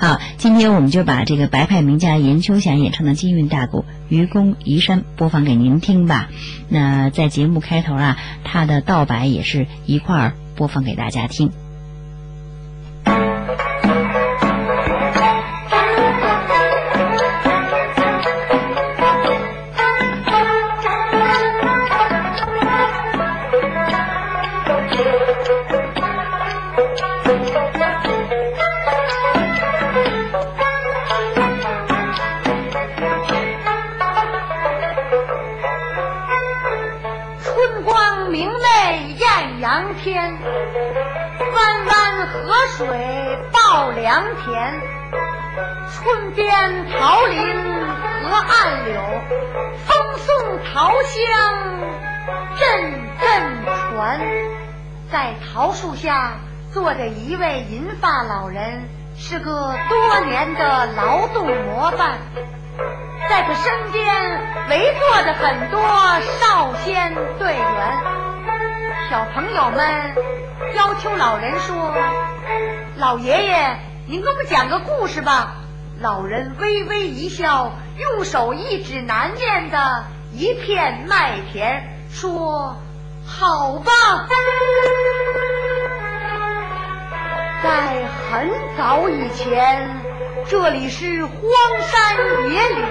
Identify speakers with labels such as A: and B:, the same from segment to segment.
A: 好，今天我们就把这个白派名家严秋霞演唱的金韵大鼓《愚公移山》播放给您听吧。那在节目开头啊，他的道白也是一块儿播放给大家听。
B: 艳阳天，弯弯河水抱良田。村边桃林河岸柳，风送桃香阵阵传。在桃树下坐着一位银发老人，是个多年的劳动模范。在他身边围坐着很多少先队，小朋友们要求老人说：“老爷爷，您给我们讲个故事吧。”老人微微一笑，用手一指南面的一片麦田，说：“好吧。”在很早以前，这里是荒山野岭。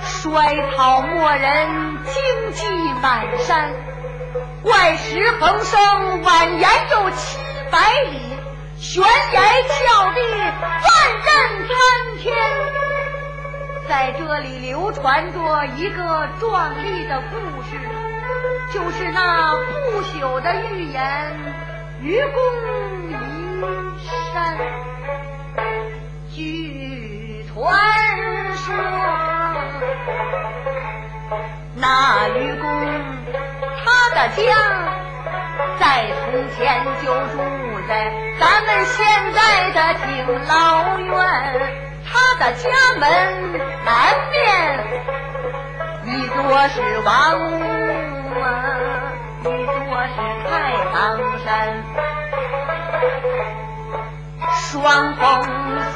B: 衰草没人，荆棘满山，怪石横生，蜿蜒有七百里，悬崖峭壁，万仞参天。在这里流传着一个壮丽的故事，就是那不朽的寓言《愚公移山》。据传说。那愚公，的家在从前就住在咱们现在的敬老院。他的家门南面一座是王屋啊，一座是太行山，双峰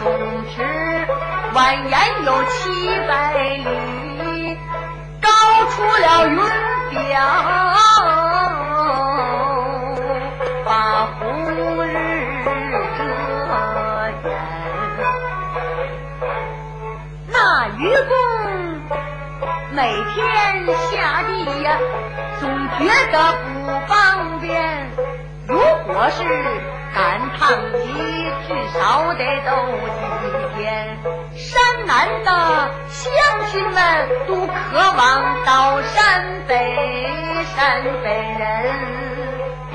B: 耸峙，蜿蜒有七百里。高出了云表，公每天下地呀，总觉得不方便。如果是赶趟集，至少得走几天。山南的乡亲们都渴望到山北，山北人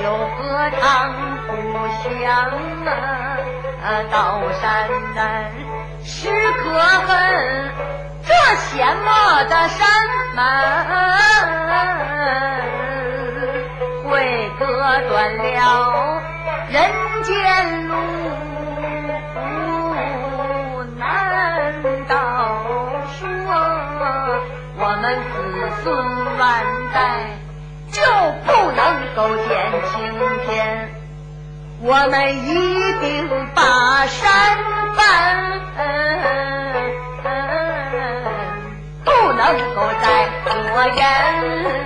B: 又何尝不想啊？到山南是可恨这险恶的山门，会割断了人间路。难道说我们子孙万代就不能够见晴天？我们一定把山翻，能够再做人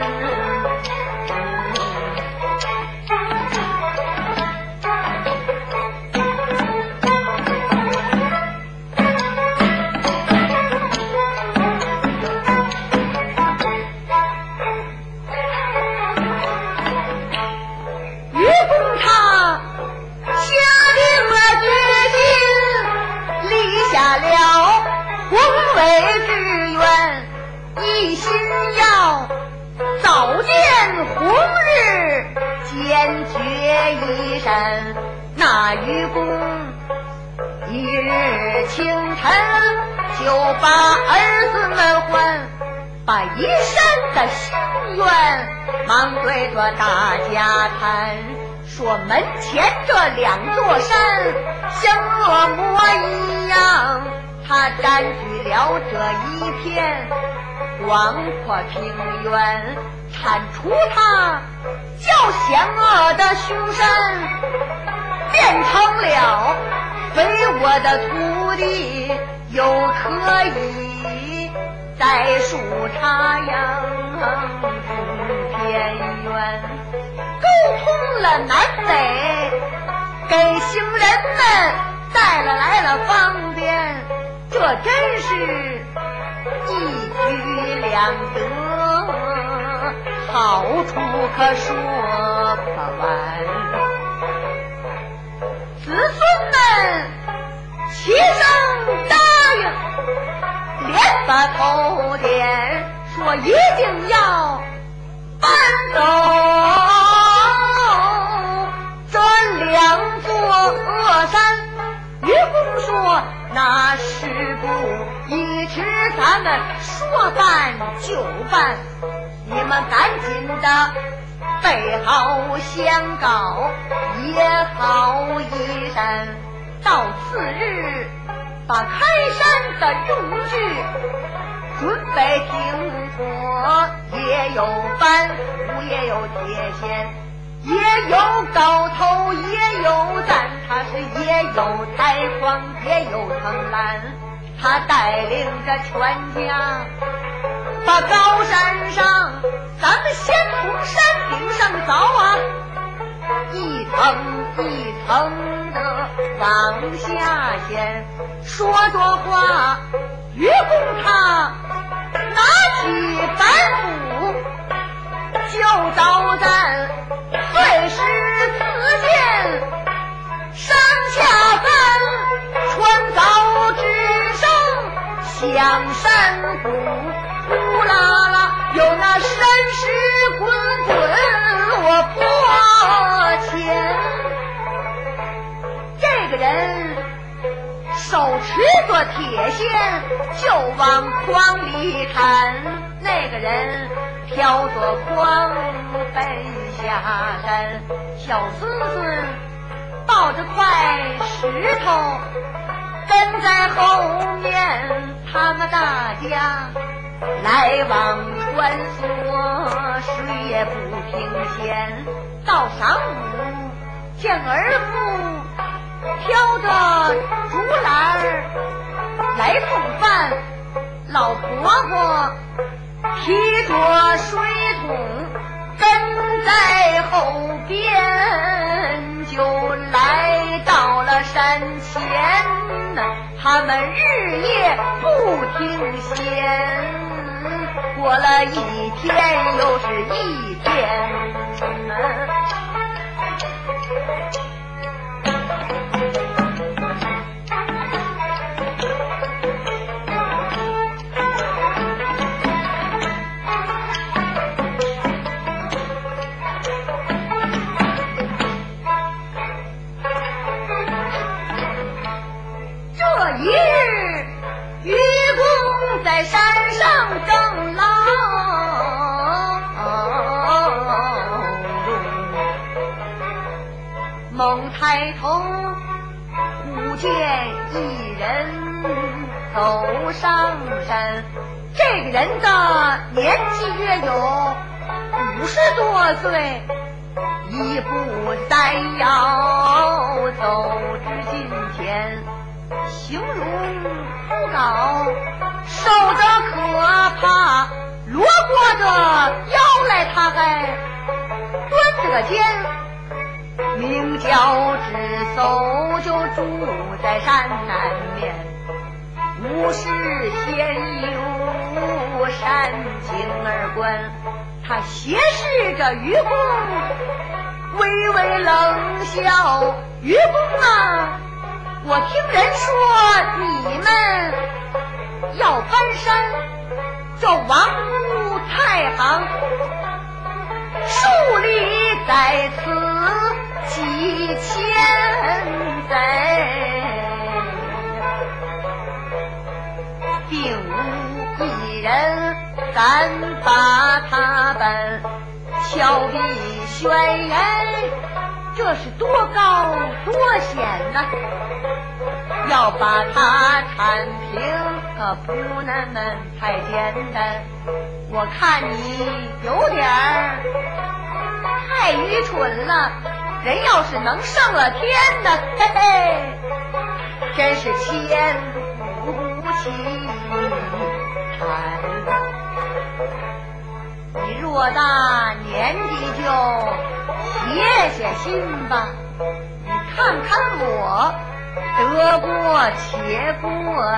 B: 一日清晨就把儿子们唤，把一山的心愿忙对着大家谈，说门前这两座山像恶魔一样，他占据了这一片广阔平原，铲除他叫险恶的凶山，变成了肥沃的土的又可以在树插秧种田园，沟通了南北，给行人们带了来了方便，这真是一举两得，好处可说不完。齐声答应，连把头点，说一定要搬走这两座恶山。愚公说：“那事不一迟，咱们说办就办，你们赶紧的。”备好相告，掖好衣衫，到次日把开山的用具准备停妥，也有板，也有铁锨，也有镐头，也有担，他是也有抬筐，也有藤篮，他带领着全家。把高山上，咱们先从山顶上凿啊，一层一层的往下掀。说着话，愚公他拿起板斧，就找咱碎石刺剑，上下翻，穿凿之声响山谷。做铁锨，就往筐里砍；那个人挑着筐奔下山。小孙孙抱着块石头跟在后面，他们大家。来往穿梭，谁也不停闲。到晌午，见儿妇挑着竹篮来送饭，老婆婆提着水桶跟在后边，就来到了山前。他们日夜不停歇。过了一天又是一天，猛抬头，忽见一人走上山。这个人的年纪约有五十多岁，一步三摇走至近前，形容枯槁，瘦得可怕，罗过着腰来，他还端着个肩。名叫智叟，就住在山南面。无事闲游山景而观，他斜视着愚公，微微冷笑。愚公啊，我听人说你们要翻山，这王屋太行，树立在此。几千载，并无一人敢把他奔。峭壁悬崖，这是多高多险呐！要把它铲平，可不那么太简单。我看你有点儿太愚蠢了。人要是能上了天呢，嘿嘿。真是前不起看。你若大年纪就歇歇心吧，你看看我得过且过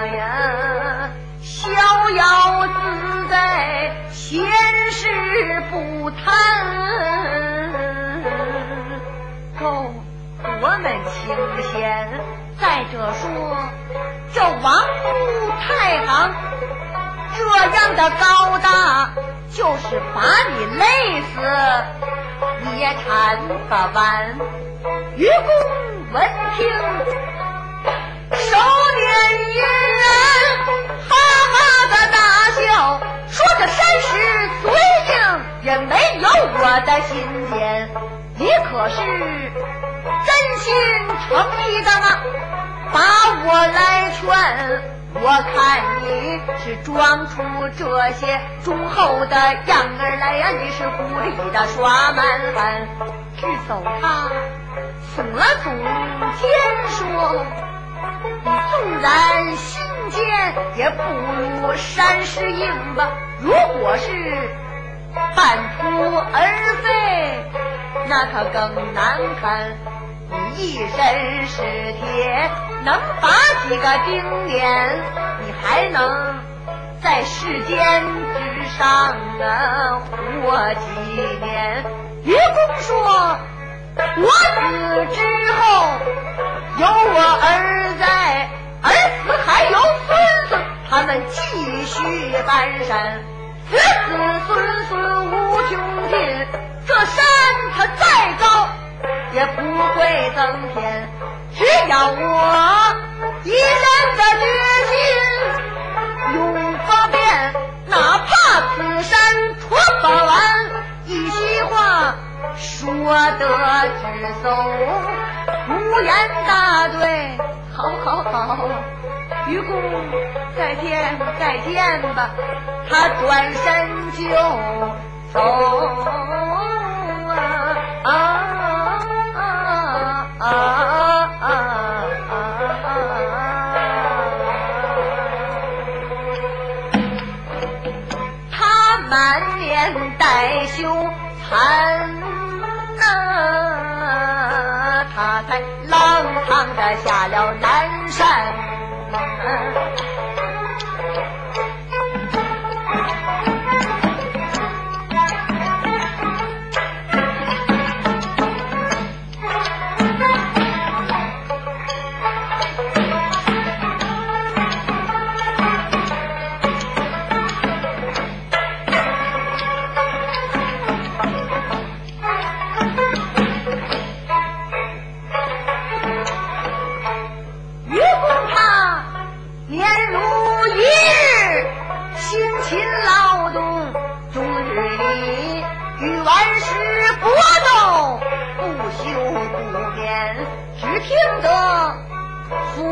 B: 呀，逍遥自在，闲事不谈。我们清闲。再者说，这王母太行这样的高大，就是把你累死，你也缠不完。愚公闻听，手捻银人，哈哈的大笑，说这山石最硬，也没有我的心间。你可是真心诚意的吗？把我来劝，我看你是装出这些忠厚的样儿来呀！你是故意的耍蛮横。去走他耸了耸肩说：“你纵然心坚，也不如山石硬吧。如果是半途而废，那可更难看。你一身是铁。”能把几个丁年，你还能在世间之上啊活几年？愚公说：“我死之后有我儿在，儿死还有孙子，他们继续搬山，子子孙兄弟。这山它再高也不会增添。”只要我一人的决心，永不变，哪怕此山托不完。一席话说得直走，无言大对。好好好，愚公再见再见吧。他转身就走啊啊啊！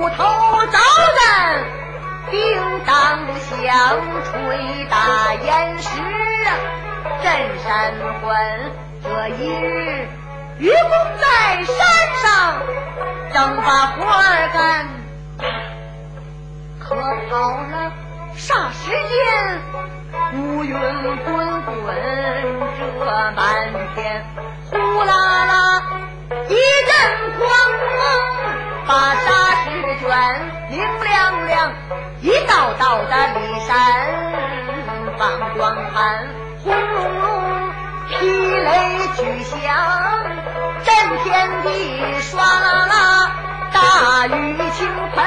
B: 他满面带羞惭呐，他才浪荡的下了南山。响吹打岩石，镇山魂。这一日，愚公在山上正把活儿干，可好了，霎时间乌云滚滚遮满天，呼啦啦一阵狂风，把沙卷，明亮亮。一道道的骊山放光盘，轰隆隆霹雷巨响，震天地，唰啦啦大雨倾盆，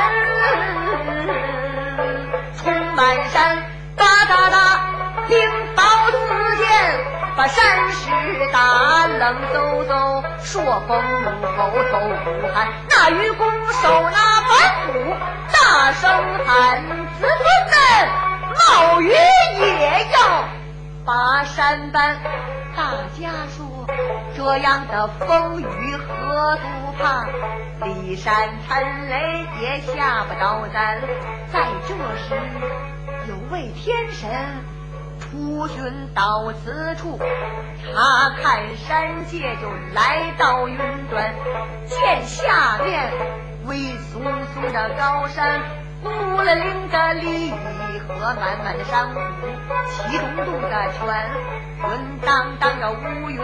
B: 把山石打冷飕飕，朔风怒吼透骨寒，那愚公手拿板斧。大声喊：“子孙们，冒雨也要拔山搬！”大家说：“这样的风雨何不怕？骊山沉雷也吓不倒咱。”在这时，有位天神出巡到此处，查看山界，就来到云端，见下面。巍耸耸的高山，孤零零的离河，满满的山谷，气咚咚的泉，滚荡荡的乌云，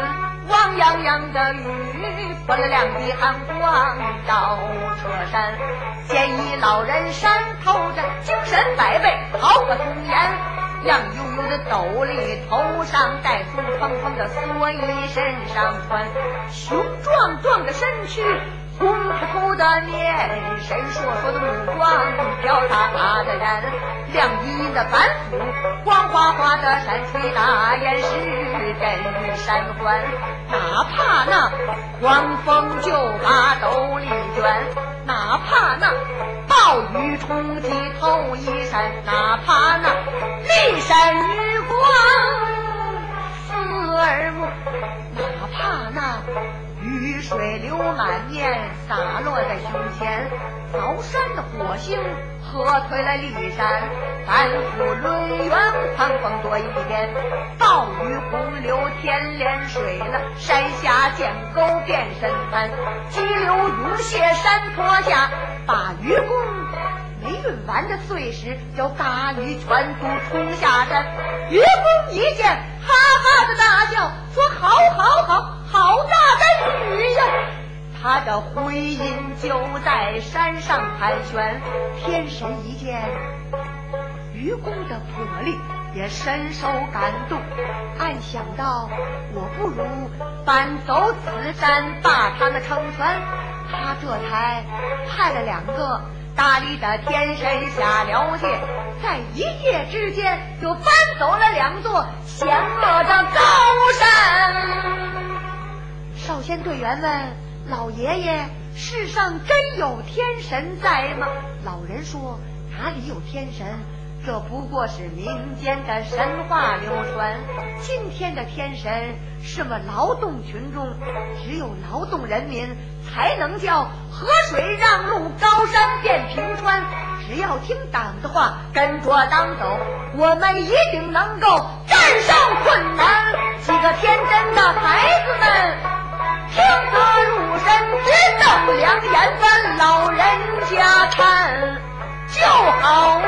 B: 汪洋洋的雨，泼了亮的寒光照车山。见一老人山头着，精神百倍，好个童颜。亮悠悠的斗笠，头上戴，红蓬蓬的蓑衣，身上穿，雄壮壮的身躯，红扑扑的面，神烁烁的目光，飘洒洒的人，亮莹莹的板斧，光滑滑的山吹大雁是真山欢。哪怕那狂风就把斗笠卷，火星喝退了骊山，反复轮圆狂风多一点，暴雨洪流天连水了，山下见沟变深滩，急流如泻山坡下，把愚公。没运完的碎石，叫大雨全都冲下山。愚公一见，哈哈的大笑，说：“好，好，好，好大的雨呀！”他的回音就在山上盘旋。天神一见愚公的魄力，也深受感动，暗想到：我不如搬走此山，把他们成全。他这才派了两个。大力的天神下了界，在一夜之间就搬走了两座险恶的高山。少先队员们，老爷爷，世上真有天神在吗？老人说：哪里有天神？这不过是民间的神话流传。今天的天神是我们劳动群众，只有劳动人民才能叫河水让路，高山变平川。只要听党的话，跟着党走，我们一定能够战胜困难。几个天真的孩子们就